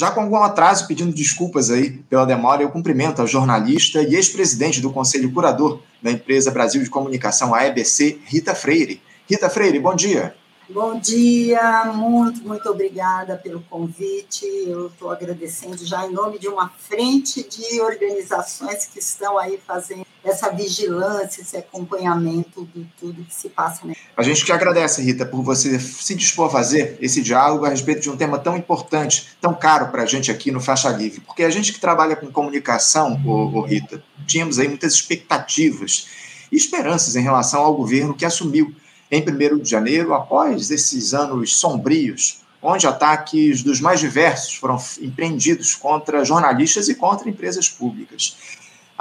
Já com algum atraso, pedindo desculpas aí pela demora, eu cumprimento a jornalista e ex-presidente do Conselho Curador da empresa Brasil de Comunicação, a EBC, Rita Freire. Rita Freire, bom dia. Bom dia, muito, muito obrigada pelo convite. Eu estou agradecendo já em nome de uma frente de organizações que estão aí fazendo essa vigilância, esse acompanhamento de tudo que se passa. Né? A gente que agradece, Rita, por você se dispor a fazer esse diálogo a respeito de um tema tão importante, tão caro para a gente aqui no Faixa Livre. Porque a gente que trabalha com comunicação, ô Rita, tínhamos aí muitas expectativas e esperanças em relação ao governo que assumiu em 1 de janeiro, após esses anos sombrios, onde ataques dos mais diversos foram empreendidos contra jornalistas e contra empresas públicas.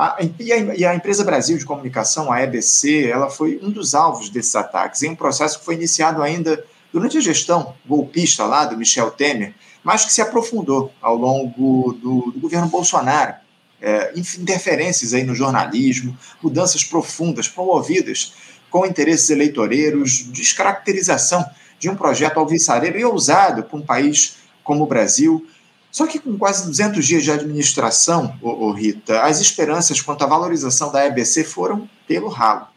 A, e, a, e, a, empresa Brasil de Comunicação, a EBC, ela foi um dos alvos desses ataques, em um processo que foi iniciado ainda durante a gestão golpista lá do Michel Temer, mas que se aprofundou ao longo do, do governo Bolsonaro. É, interferências aí no jornalismo, mudanças profundas promovidas com interesses eleitoreiros, descaracterização de um projeto alvissareiro e ousado para um país como o Brasil. Só que com quase 200 dias de administração, ô, ô Rita, as esperanças quanto à valorização da EBC foram pelo ralo.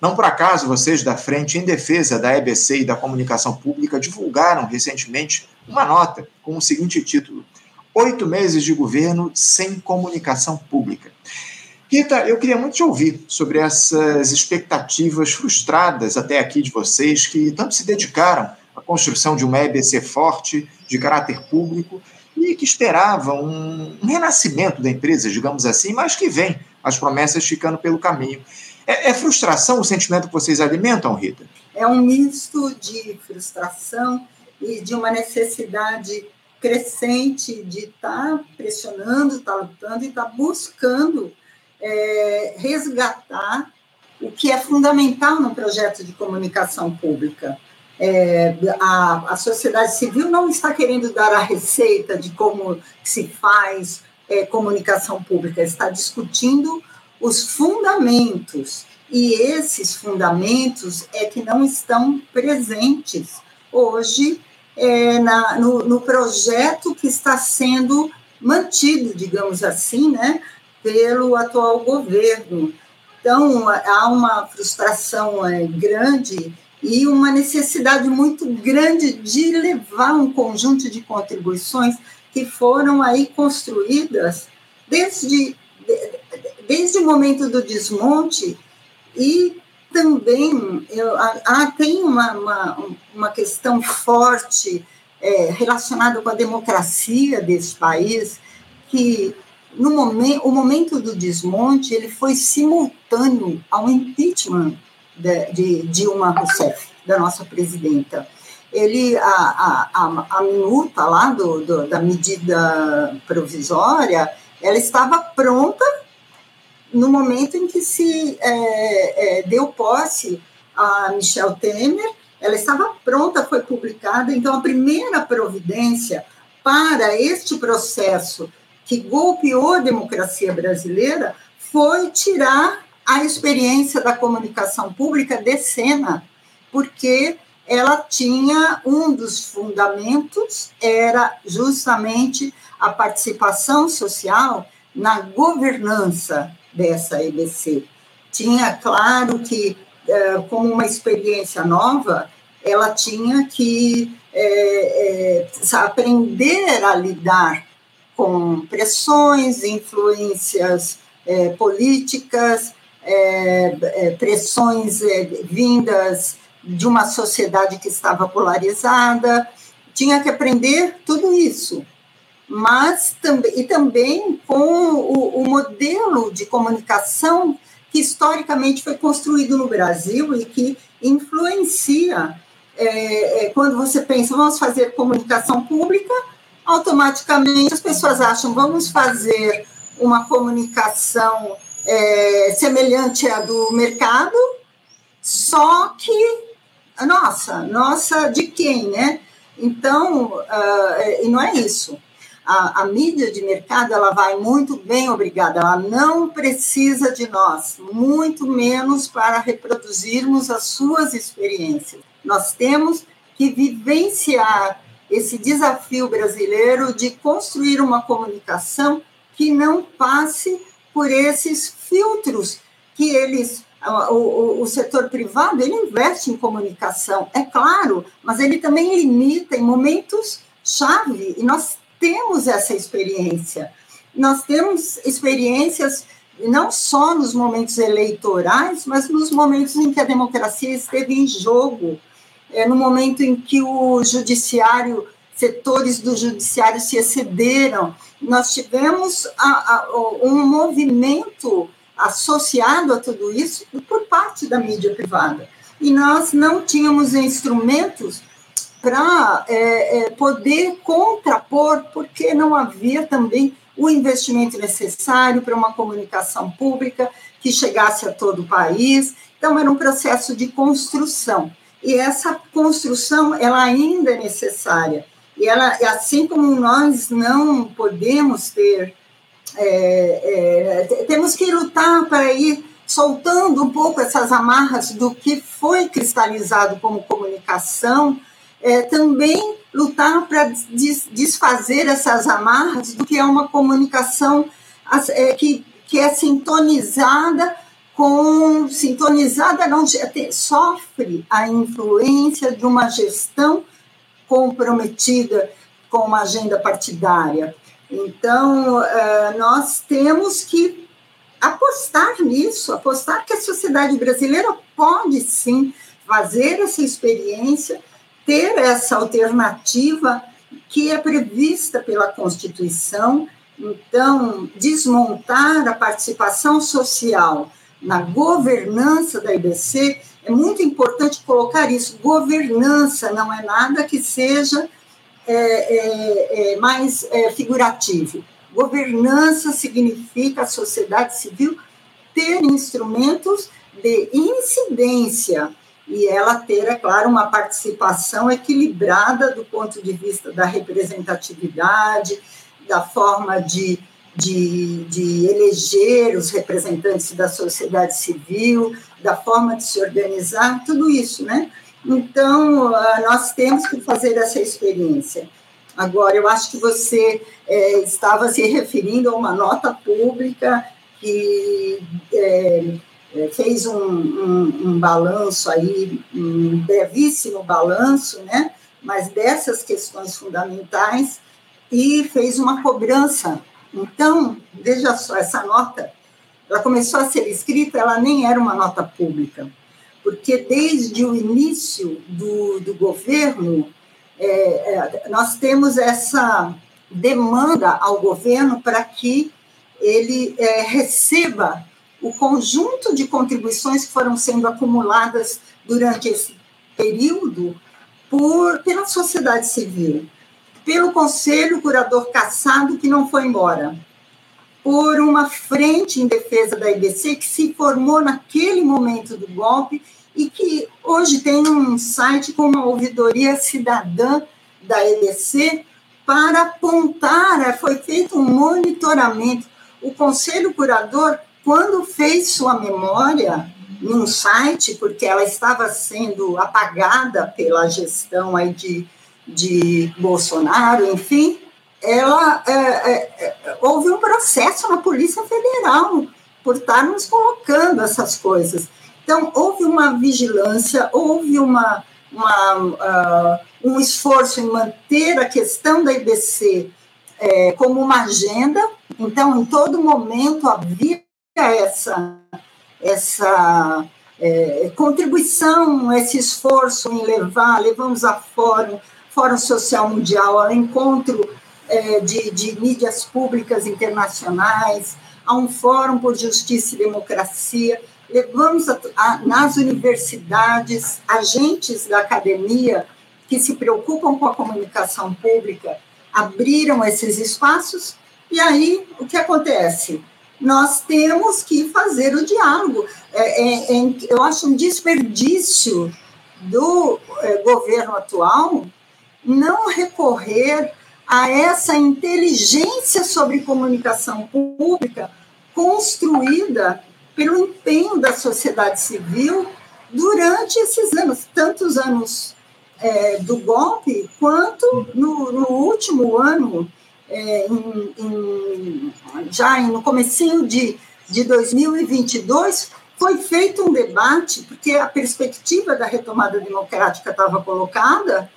Não por acaso vocês da Frente em Defesa da EBC e da Comunicação Pública divulgaram recentemente uma nota com o seguinte título: Oito meses de governo sem comunicação pública. Rita, eu queria muito te ouvir sobre essas expectativas frustradas até aqui de vocês, que tanto se dedicaram à construção de uma EBC forte, de caráter público, e que esperavam um, renascimento da empresa, digamos assim, mas que vem as promessas ficando pelo caminho. É, é, frustração o sentimento que vocês alimentam, Rita? É um misto de frustração e de uma necessidade crescente de estar tá pressionando, estar tá lutando e estar tá buscando é, resgatar o que é fundamental no projeto de comunicação pública. É, a, a, sociedade civil não está querendo dar a receita de como se faz é, comunicação pública, está discutindo os fundamentos. E esses fundamentos é que não estão presentes hoje é, na, no, no projeto que está sendo mantido, digamos assim, né, pelo atual governo. Então, há uma frustração é, grande e uma necessidade muito grande de levar um conjunto de contribuições que foram aí construídas desde, desde o momento do desmonte e também eu, há, tem uma, uma, uma questão forte é, relacionada com a democracia desse país, que no momento, o momento do desmonte ele foi simultâneo ao impeachment de, Dilma Rousseff, da nossa presidenta. Ele, a, a, a, a minuta lá do, do, da medida provisória, ela estava pronta no momento em que se é, é, deu posse a Michel Temer, ela estava pronta, foi publicada. Então, a primeira providência para este processo que golpeou a democracia brasileira foi tirar a experiência da comunicação pública de cena, porque ela tinha um dos fundamentos era justamente a participação social na governança dessa EBC. Tinha claro que, eh, como uma experiência nova, ela tinha que é, é, aprender a lidar com pressões, influências é, políticas, é, é, pressões é, vindas de uma sociedade que estava polarizada, tinha que aprender tudo isso. Mas também, e também com o, o modelo de comunicação que historicamente foi construído no Brasil e que influencia. É, é, quando você pensa, vamos fazer comunicação pública, automaticamente as pessoas acham vamos fazer uma comunicação é, semelhante à do mercado, só que nossa, nossa de quem, né? Então, uh, e não é isso. A, a, mídia de mercado ela vai muito bem, obrigada. Ela não precisa de nós, muito menos para reproduzirmos as suas experiências. Nós temos que vivenciar esse desafio brasileiro de construir uma comunicação que não passe por esses filtros que eles o, o, o, setor privado ele investe em comunicação, é claro, mas ele também limita em momentos chave e nós temos essa experiência. Nós temos experiências não só nos momentos eleitorais, mas nos momentos em que a democracia esteve em jogo, é, no momento em que o judiciário, setores do judiciário se excederam. Nós tivemos a, a, um movimento associado a tudo isso por parte da mídia privada. E nós não tínhamos instrumentos para é, é, poder contrapor, porque não havia também o investimento necessário para uma comunicação pública que chegasse a todo o país. Então, era um processo de construção. E essa construção, ela ainda é necessária. E ela, assim como nós não podemos ter, é, é, temos que lutar para ir soltando um pouco essas amarras do que foi cristalizado como comunicação, é, também lutar para desfazer essas amarras do que é uma comunicação é, que, que é sintonizada com sintonizada não sofre a influência de uma gestão comprometida com uma agenda partidária. Então, é, nós temos que apostar nisso, apostar que a sociedade brasileira pode sim fazer essa experiência ter essa alternativa que é prevista pela Constituição, então, desmontar a participação social na governança da IBC, é muito importante colocar isso. Governança não é nada que seja é, é, é, mais é, figurativo. Governança significa a sociedade civil ter instrumentos de incidência e ela ter, é claro, uma participação equilibrada do ponto de vista da representatividade, da forma de, de, de eleger os representantes da sociedade civil, da forma de se organizar, tudo isso, né? Então, ah, nós temos que fazer essa experiência. Agora, eu acho que você é, estava se referindo a uma nota pública que é, é, fez um, um, um, balanço aí, um brevíssimo balanço, né? Mas dessas questões fundamentais e fez uma cobrança. Então, veja só, essa nota, ela começou a ser escrita, ela nem era uma nota pública, porque desde o início do, do governo, é, é, nós temos essa demanda ao governo para que ele é, receba o conjunto de contribuições que foram sendo acumuladas durante esse período por, pela sociedade civil, pelo Conselho Curador Caçado, que não foi embora, por uma frente em defesa da IBC que se formou naquele momento do golpe e que hoje tem um site com uma ouvidoria cidadã da EBC para apontar, foi feito um monitoramento. O Conselho Curador quando fez sua memória num site, porque ela estava sendo apagada pela gestão aí de, de Bolsonaro, enfim, ela é, é, é houve um processo na Polícia Federal por estarmos colocando essas coisas. Então, houve uma vigilância, houve uma, uma uh, um esforço em manter a questão da IBC é, como uma agenda. Então, em todo momento havia essa, essa é, contribuição, esse esforço em levar, levamos a Fórum, Fórum Social Mundial, ao encontro é, de, de mídias públicas internacionais, a um Fórum por Justiça e Democracia, levamos a, a, nas universidades agentes da academia que se preocupam com a comunicação pública, abriram esses espaços, e aí o que acontece? nós temos que fazer o diálogo. É, é, é, eu acho um desperdício do é, governo atual não recorrer a essa inteligência sobre comunicação pública construída pelo empenho da sociedade civil durante esses anos, tantos anos é, do golpe, quanto no, no último ano, é, em, em, já no comecinho de, de 2022, foi feito um debate, porque a perspectiva da retomada democrática estava colocada,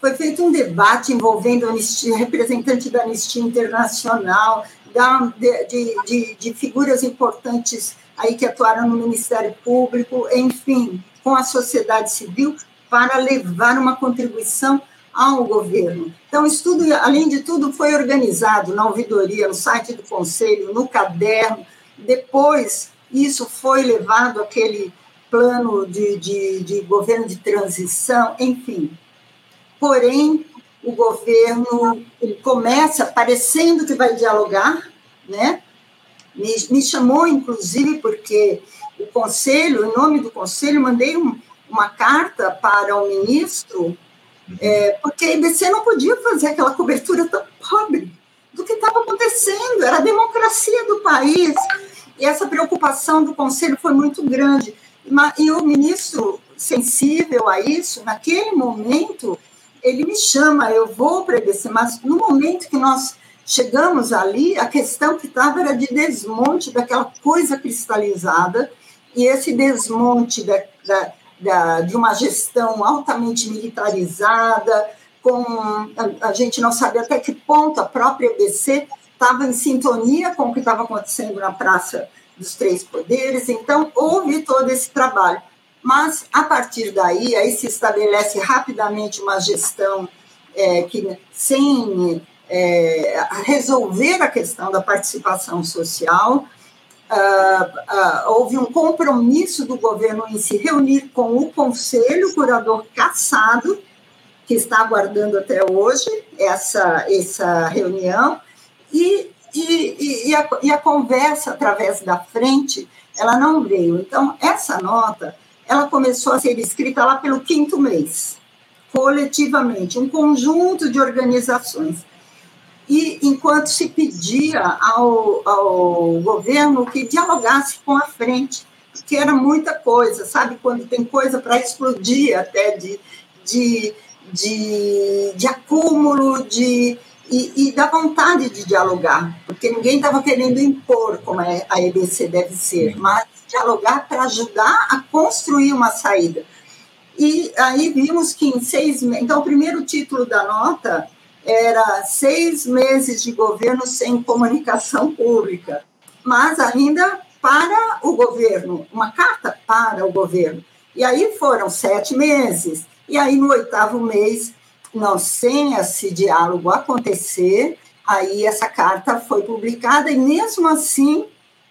foi feito um debate envolvendo anistia, representante da Anistia Internacional, da, de, de, de, figuras importantes aí que atuaram no Ministério Público, enfim, com a sociedade civil, para levar uma contribuição ao governo. Então, o estudo, além de tudo, foi organizado na ouvidoria, no site do Conselho, no caderno. Depois, isso foi levado àquele plano de, de, de governo de transição, enfim. Porém, o governo ele começa parecendo que vai dialogar, né? Me, me chamou, inclusive, porque o conselho, em nome do conselho, mandei um, uma carta para o ministro, é, porque a IBC não podia fazer aquela cobertura tão pobre do que estava acontecendo, era a democracia do país, e essa preocupação do conselho foi muito grande. E o ministro, sensível a isso, naquele momento, ele me chama, eu vou para IBC, mas no momento que nós chegamos ali, a questão que estava era de desmonte daquela coisa cristalizada, e esse desmonte da, da, da, de uma gestão altamente militarizada, com a, a, gente não sabe até que ponto a própria EBC estava em sintonia com o que estava acontecendo na Praça dos Três Poderes, então houve todo esse trabalho. Mas, a partir daí, aí se estabelece rapidamente uma gestão é, que, sem é, resolver a questão da participação social, Uh, uh, houve um compromisso do governo em se reunir com o Conselho Curador Caçado, que está aguardando até hoje essa, essa reunião, e, e, e, a, e a conversa através da frente, ela não veio. Então, essa nota, ela começou a ser escrita lá pelo quinto mês, coletivamente, um conjunto de organizações e enquanto se pedia ao, ao governo que dialogasse com a frente, que era muita coisa, sabe? Quando tem coisa para explodir até de, de, de, de acúmulo, de, e, e da vontade de dialogar, porque ninguém estava querendo impor como é a EBC deve ser, mas dialogar para ajudar a construir uma saída. E aí vimos que em seis meses. Então, o primeiro título da nota era seis meses de governo sem comunicação pública, mas ainda para o governo, uma carta para o governo. E aí foram sete meses, e aí no oitavo mês, não sem esse diálogo acontecer, aí essa carta foi publicada, e mesmo assim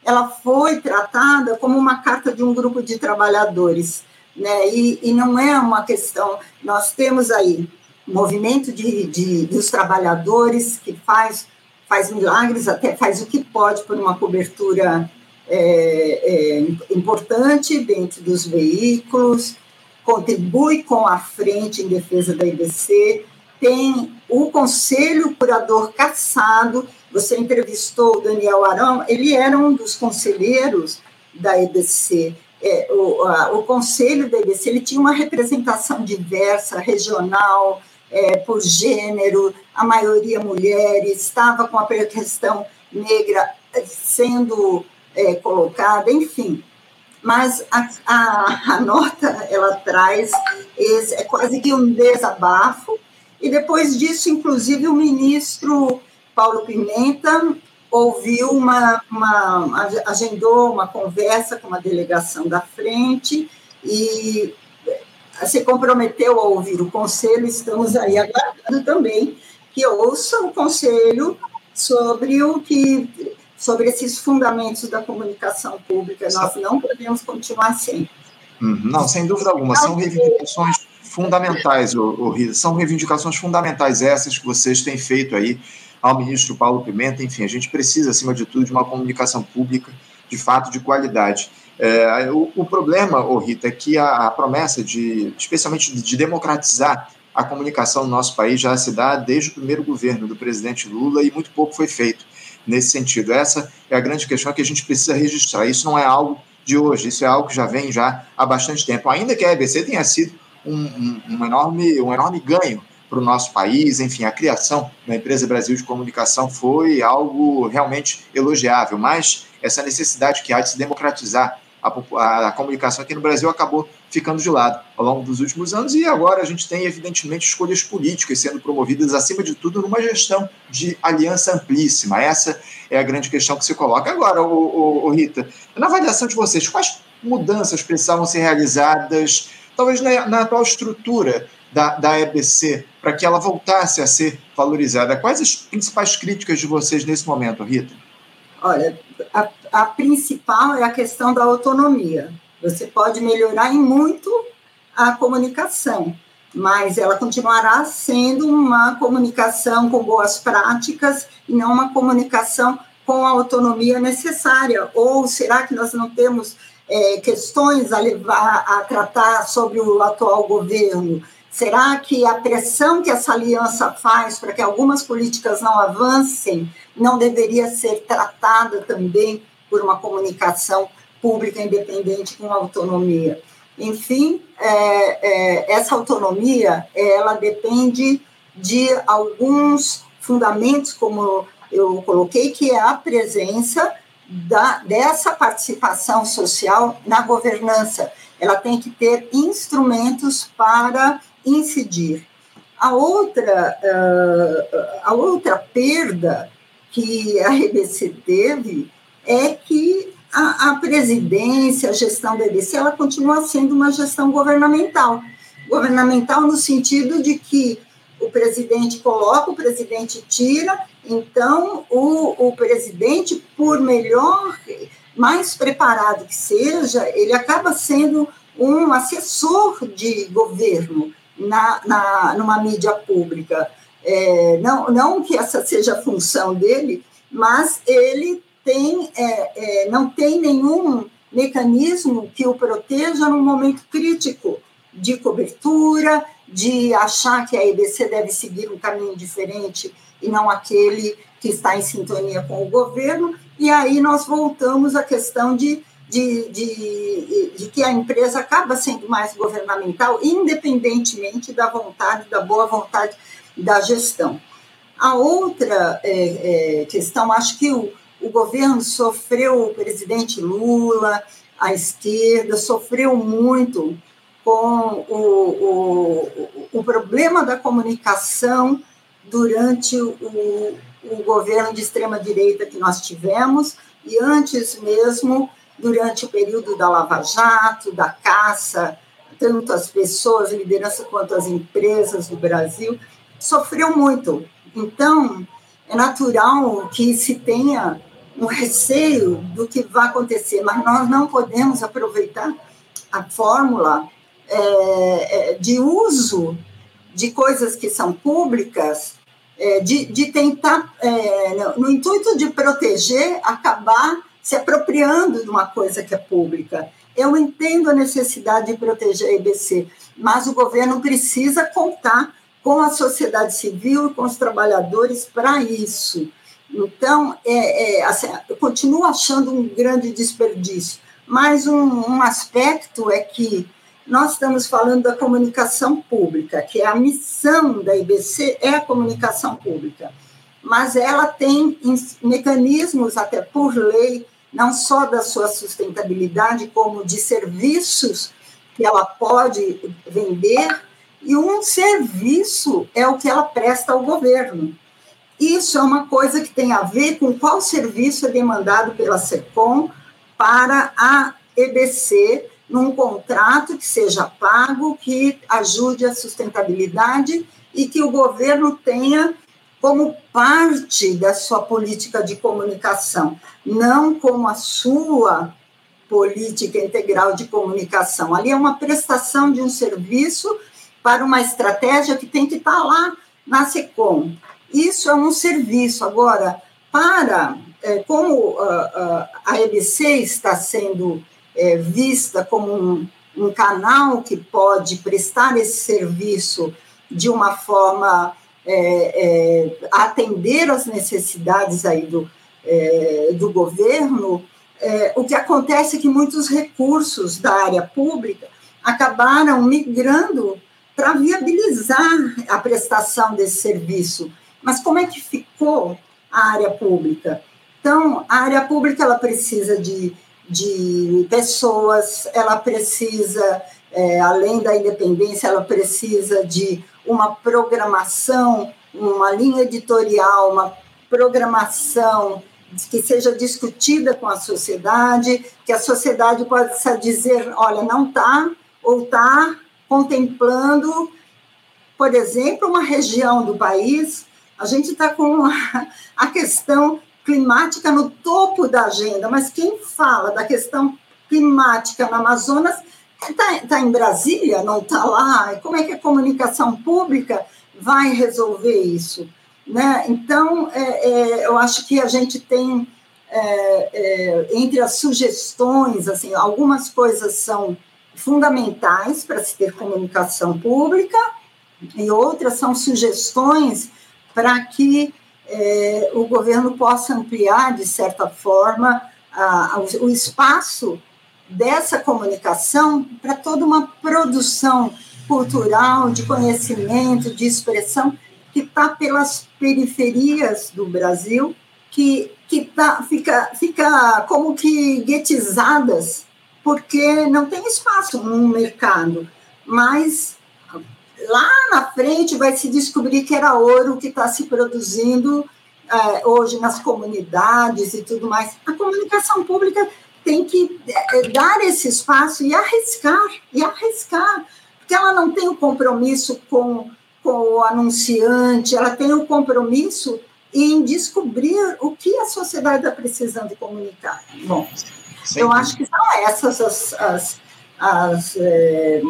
ela foi tratada como uma carta de um grupo de trabalhadores, né? E, e não é uma questão. Nós temos aí movimento de, de, dos trabalhadores que faz, faz milagres, até faz o que pode por uma cobertura é, é, importante dentro dos veículos, contribui com a frente em defesa da IBC, tem o Conselho Curador Caçado, você entrevistou o Daniel Arão, ele era um dos conselheiros da EBC. É, o, a, o Conselho da EBC ele tinha uma representação diversa, regional, é, por gênero, a maioria mulheres, estava com a questão negra sendo é, colocada, enfim. Mas a, a, a, nota ela traz esse, é quase que um desabafo, e depois disso, inclusive, o ministro Paulo Pimenta ouviu uma, uma agendou uma conversa com uma delegação da frente e se comprometeu a ouvir o conselho, estamos aí aguardando também que ouça o conselho sobre o que sobre esses fundamentos da comunicação pública. Nós não podemos continuar sem. Uhum. Não, sem dúvida alguma. São reivindicações fundamentais, o, Rita. São reivindicações fundamentais essas que vocês têm feito aí ao ministro Paulo Pimenta. Enfim, a gente precisa, acima de tudo, de uma comunicação pública de fato de qualidade. É, o, o, problema, oh Rita, é que a, a, promessa de, especialmente de democratizar a comunicação no nosso país já se dá desde o primeiro governo do presidente Lula e muito pouco foi feito nesse sentido. Essa é a grande questão que a gente precisa registrar. Isso não é algo de hoje, isso é algo que já vem já há bastante tempo. Ainda que a EBC tenha sido um, um, um enorme, um enorme ganho para o nosso país. Enfim, a criação da Empresa Brasil de Comunicação foi algo realmente elogiável, mas essa necessidade que há de se democratizar a, a, a, comunicação aqui no Brasil acabou ficando de lado ao longo dos últimos anos e agora a gente tem, evidentemente, escolhas políticas sendo promovidas, acima de tudo, numa gestão de aliança amplíssima. Essa é a grande questão que se coloca. Agora, o, Rita, na avaliação de vocês, quais mudanças precisavam ser realizadas, talvez na, na atual estrutura da, da EBC, para que ela voltasse a ser valorizada? Quais as principais críticas de vocês nesse momento, Rita? Olha, a, a principal é a questão da autonomia. Você pode melhorar em muito a comunicação, mas ela continuará sendo uma comunicação com boas práticas e não uma comunicação com a autonomia necessária. Ou será que nós não temos é, questões a levar a tratar sobre o atual governo? Será que a pressão que essa aliança faz para que algumas políticas não avancem não deveria ser tratada também por uma comunicação pública independente com autonomia? Enfim, é, é, essa autonomia ela depende de alguns fundamentos, como eu coloquei, que é a presença da, dessa participação social na governança. Ela tem que ter instrumentos para incidir. A outra, uh, a outra perda que a RBC teve é que a, a, presidência, a gestão da EBC, ela continua sendo uma gestão governamental. Governamental no sentido de que o presidente coloca, o presidente tira, então o, o presidente, por melhor, mais preparado que seja, ele acaba sendo um assessor de governo na, na, numa mídia pública. É, não, não que essa seja a função dele, mas ele tem, é, é, não tem nenhum mecanismo que o proteja num momento crítico de cobertura, de achar que a EBC deve seguir um caminho diferente e não aquele que está em sintonia com o governo. E aí nós voltamos à questão de de, de, de, que a empresa acaba sendo mais governamental, independentemente da vontade, da boa vontade da gestão. A outra é, é, questão, acho que o, o governo sofreu, o presidente Lula, a esquerda, sofreu muito com o, o, o problema da comunicação durante o, o governo de extrema-direita que nós tivemos, e antes mesmo durante o período da Lava Jato, da caça, tanto as pessoas, liderança, quanto as empresas do Brasil, sofreu muito. Então, é natural que se tenha um receio do que vai acontecer, mas nós não podemos aproveitar a fórmula é, é de uso de coisas que são públicas, é, de, de tentar, é, no intuito de proteger, acabar se apropriando de uma coisa que é pública. Eu entendo a necessidade de proteger a EBC, mas o governo precisa contar com a sociedade civil e com os trabalhadores para isso. Então, é, é, assim, eu continuo achando um grande desperdício. Mas um, um aspecto é que nós estamos falando da comunicação pública, que é a missão da IBC é a comunicação pública, mas ela tem mecanismos, até por lei, não só da sua sustentabilidade, como de serviços que ela pode vender, e um serviço é o que ela presta ao governo. Isso é uma coisa que tem a ver com qual serviço é demandado pela SECOM para a EBC num contrato que seja pago, que ajude a sustentabilidade e que o governo tenha como parte da sua política de comunicação, não como a sua política integral de comunicação. Ali é uma prestação de um serviço para uma estratégia que tem que estar lá na SECOM. Isso é um serviço. Agora, para é, como a, a EBC está sendo é, vista como um, um canal que pode prestar esse serviço de uma forma é, é, atender às necessidades aí do, é, do governo, é, o que acontece é que muitos recursos da área pública acabaram migrando para viabilizar a prestação desse serviço. Mas como é que ficou a área pública? Então, a área pública ela precisa de, de pessoas, ela precisa, é, além da independência, ela precisa de uma programação, uma linha editorial, uma programação que seja discutida com a sociedade, que a sociedade possa dizer, olha, não está, ou está contemplando, por exemplo, uma região do país, a gente está com a questão climática no topo da agenda, mas quem fala da questão climática no Amazonas está tá em Brasília, não está lá. Como é que a comunicação pública vai resolver isso? Né? Então, é, é, eu acho que a gente tem, é, é entre as sugestões, assim, algumas coisas são fundamentais para se ter comunicação pública e outras são sugestões para que é, o governo possa ampliar, de certa forma, a, a, o espaço dessa comunicação para toda uma produção cultural, de conhecimento, de expressão, que está pelas periferias do Brasil, que, que tá, fica, fica como que guetizadas, porque não tem espaço no mercado. Mas lá na frente vai se descobrir que era ouro que está se produzindo é, hoje nas comunidades e tudo mais. A comunicação pública tem que é, dar esse espaço e arriscar, e arriscar, porque ela não tem o um compromisso com, com o anunciante, ela tem o um compromisso em descobrir o que a sociedade está precisando comunicar. Bom, Sim. eu acho que são essas as, as, as é,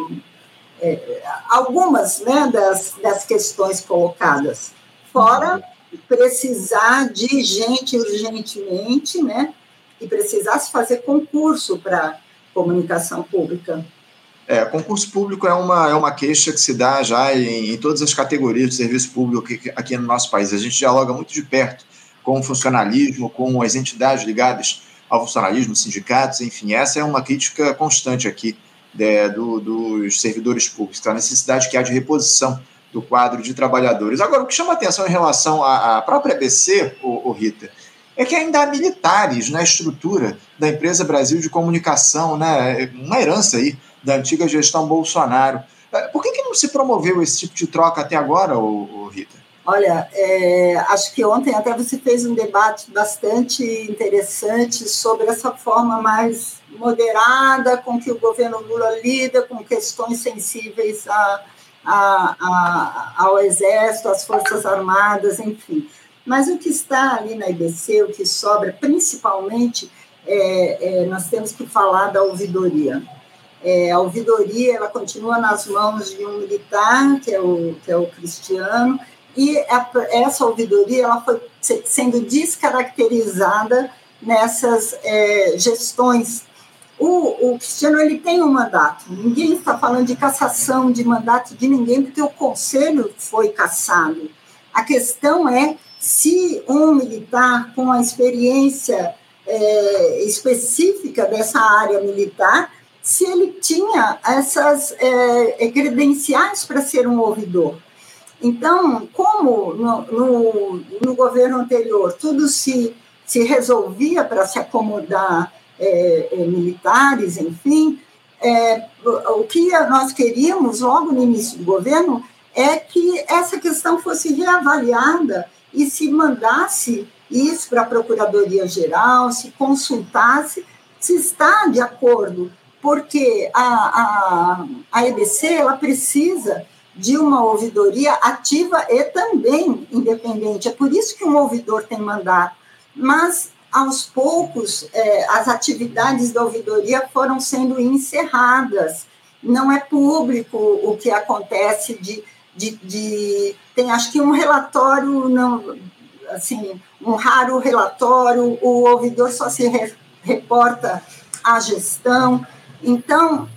é, algumas né, das, das questões colocadas. Fora precisar de gente urgentemente, né? E precisar se fazer concurso para comunicação pública. É, concurso público é uma, é uma queixa que se dá já em, em todas as categorias de serviço público aqui, no nosso país. A gente dialoga muito de perto com o funcionalismo, com as entidades ligadas ao funcionalismo, sindicatos, enfim, essa é uma crítica constante aqui é, do, dos servidores públicos, a necessidade que há de reposição do quadro de trabalhadores. Agora, o que chama atenção em relação à, à própria ABC, o, o, Rita, é que ainda há militares na estrutura da empresa Brasil de Comunicação, né, uma herança aí da antiga gestão Bolsonaro. É, por que, que não se promoveu esse tipo de troca até agora, o, o Rita? Olha, é, acho que ontem até você fez um debate bastante interessante sobre essa forma mais moderada com que o governo Lula lida com questões sensíveis a, a, a, ao Exército, às Forças Armadas, enfim. Mas o que está ali na IBC, o que sobra, principalmente, é, é, nós temos que falar da ouvidoria. É, a ouvidoria ela continua nas mãos de um militar, que é o, que é o Cristiano, e essa ouvidoria ela foi sendo descaracterizada nessas é, gestões. O, o, Cristiano ele tem um mandato, ninguém está falando de cassação de mandato de ninguém, porque o conselho foi cassado. A questão é se um militar com a experiência é, específica dessa área militar, se ele tinha essas é, credenciais para ser um ouvidor. Então, como no, no, no governo anterior tudo se, se resolvia para se acomodar é, é, militares, enfim, é, o que nós queríamos logo no início do governo é que essa questão fosse reavaliada e se mandasse isso para a Procuradoria-Geral, se consultasse se está de acordo, porque a, a, a EBC ela precisa de uma ouvidoria ativa e também independente. É por isso que um ouvidor tem mandato. Mas, aos poucos, é, as atividades da ouvidoria foram sendo encerradas. Não é público o que acontece de. De, de tem, acho que, um relatório, não, assim, um raro relatório, o ouvidor só se re, reporta à gestão. Então,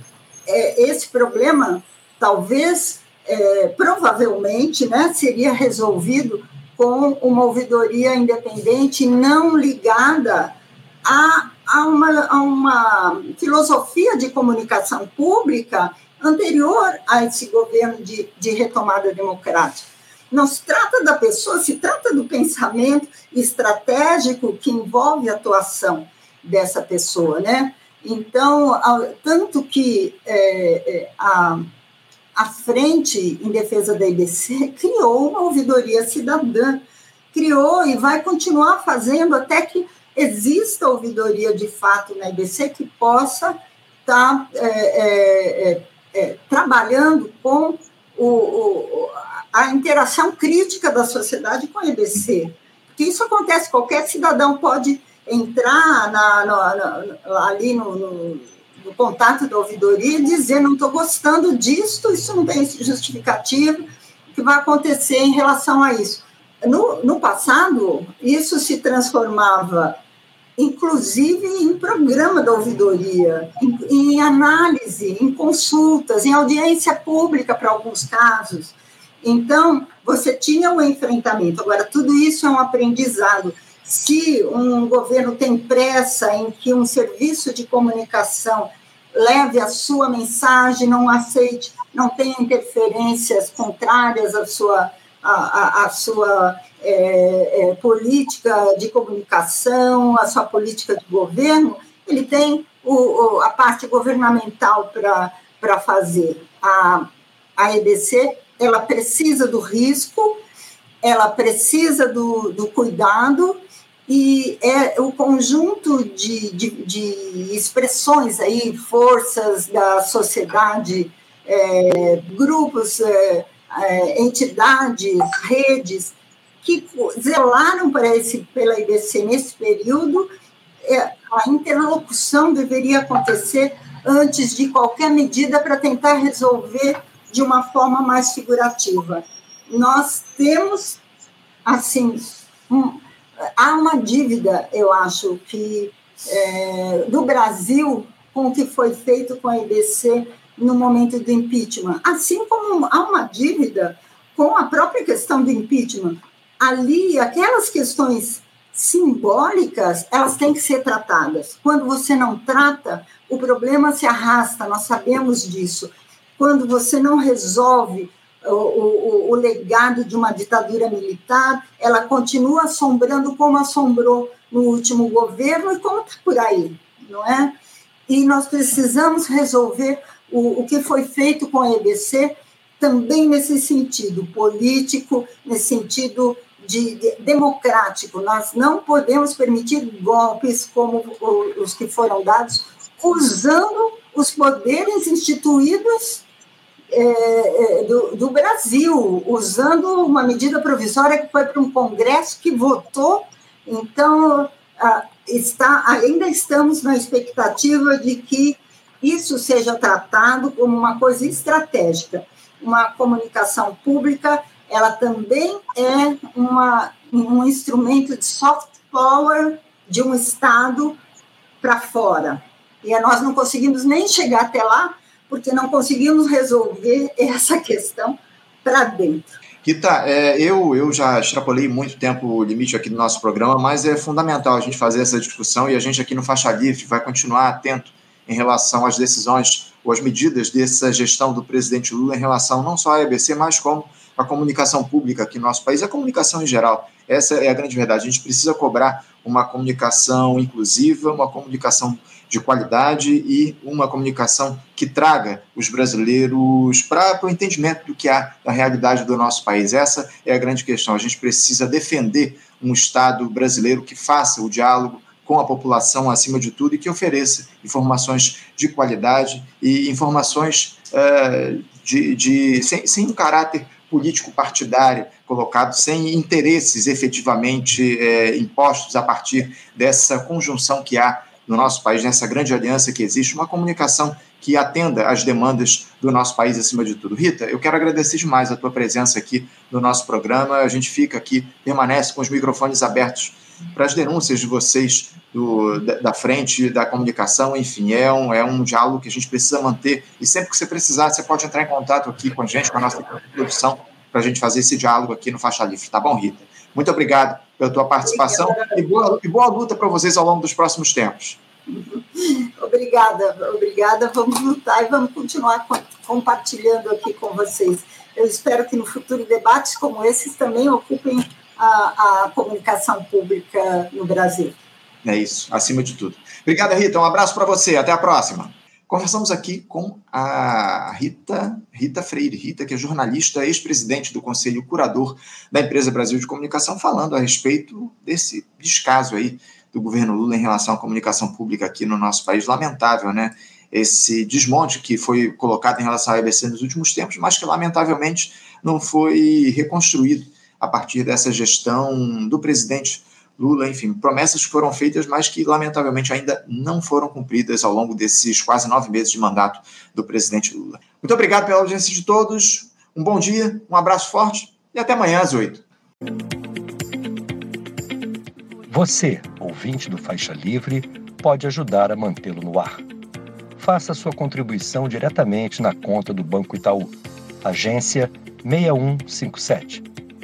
é, esse problema talvez é, provavelmente né, seria resolvido com uma ouvidoria independente não ligada a, a, uma, a uma filosofia de comunicação pública anterior a esse governo de, de retomada democrática. Não se trata da pessoa, se trata do pensamento estratégico que envolve a atuação dessa pessoa, né? Então, tanto que é, é, a, a Frente em Defesa da IBC criou uma ouvidoria cidadã, criou e vai continuar fazendo até que exista ouvidoria de fato na IBC que possa estar tá, é, é, é, trabalhando com o, o, a interação crítica da sociedade com a IBC. Porque isso acontece, qualquer cidadão pode entrar na, na, na, ali no, no, no, contato da ouvidoria e dizer não estou gostando disso, isso não tem justificativo, o que vai acontecer em relação a isso. No, no passado, isso se transformava inclusive em programa da ouvidoria, em, em, análise, em consultas, em audiência pública para alguns casos. Então, você tinha o um enfrentamento. Agora, tudo isso é um aprendizado. Se um governo tem pressa em que um serviço de comunicação leve a sua mensagem, não aceite, não tenha interferências contrárias à sua, à, à, à sua é, é, política de comunicação, a sua política de governo, ele tem o, o, a parte governamental para fazer. A, a EBC ela precisa do risco, ela precisa do, do cuidado, e é o conjunto de, de, de expressões aí, forças da sociedade, é, grupos, é, é, entidades, redes, que zelaram esse, pela IBC nesse período, é, a interlocução deveria acontecer antes de qualquer medida para tentar resolver de uma forma mais figurativa. Nós temos, assim, um, há uma dívida, eu acho, que é, do Brasil com o que foi feito com a IBC no momento do impeachment, assim como há uma dívida com a própria questão do impeachment ali, aquelas questões simbólicas, elas têm que ser tratadas. Quando você não trata, o problema se arrasta, nós sabemos disso. Quando você não resolve o, o, o legado de uma ditadura militar, ela continua assombrando como assombrou no último governo e como está por aí, não é? E nós precisamos resolver o, o que foi feito com a EBC também nesse sentido político, nesse sentido de, de, democrático. Nós não podemos permitir golpes como os que foram dados, usando os poderes instituídos é, é, do, do, Brasil, usando uma medida provisória que foi para um Congresso que votou. Então, está, ainda estamos na expectativa de que isso seja tratado como uma coisa estratégica, uma comunicação pública ela também é uma, um instrumento de soft power de um Estado para fora. E nós não conseguimos nem chegar até lá, porque não conseguimos resolver essa questão para dentro. Rita, é, eu, eu já extrapolei muito tempo o limite aqui do nosso programa, mas é fundamental a gente fazer essa discussão e a gente aqui no Faixa Livre vai continuar atento em relação às decisões ou às medidas dessa gestão do presidente Lula em relação não só à EBC, mas como a comunicação pública aqui no nosso país, a comunicação em geral. Essa é a grande verdade. A gente precisa cobrar uma comunicação inclusiva, uma comunicação de qualidade e uma comunicação que traga os brasileiros para o entendimento do que há da realidade do nosso país. Essa é a grande questão. A gente precisa defender um Estado brasileiro que faça o diálogo com a população acima de tudo e que ofereça informações de qualidade e informações uh, de, de sem, sem um caráter político partidário colocado, sem interesses efetivamente é, impostos a partir dessa conjunção que há no nosso país, nessa grande aliança que existe, uma comunicação que atenda às demandas do nosso país acima de tudo. Rita, eu quero agradecer demais a tua presença aqui no nosso programa. A gente fica aqui, permanece com os microfones abertos para as denúncias de vocês do, da, da, frente da comunicação, enfim, é um, é um diálogo que a gente precisa manter e sempre que você precisar, você pode entrar em contato aqui com a gente, com a nossa produção, para a gente fazer esse diálogo aqui no Faixa Livre, tá bom, Rita? Muito obrigado pela tua participação e boa, e boa luta para vocês ao longo dos próximos tempos. Obrigada. Obrigada, obrigada. Vamos lutar e vamos continuar compartilhando aqui com vocês. Eu espero que no futuro debates como esses também ocupem a, a comunicação pública no Brasil. É isso, acima de tudo. Obrigada, Rita. Um abraço para você. Até a próxima. Conversamos aqui com a Rita, Rita Freire, Rita, que é jornalista, ex-presidente do Conselho Curador da Empresa Brasil de Comunicação, falando a respeito desse descaso aí do governo Lula em relação à comunicação pública aqui no nosso país. Lamentável, né? Esse desmonte que foi colocado em relação à EBC nos últimos tempos, mas que lamentavelmente não foi reconstruído a partir dessa gestão do presidente Lula, enfim, promessas que foram feitas, mas que lamentavelmente ainda não foram cumpridas ao longo desses quase nove meses de mandato do presidente Lula. Muito obrigado pela audiência de todos, um bom dia, um abraço forte e até amanhã às oito. Você, ouvinte do Faixa Livre, pode ajudar a mantê-lo no ar. Faça sua contribuição diretamente na conta do Banco Itaú, agência 6157,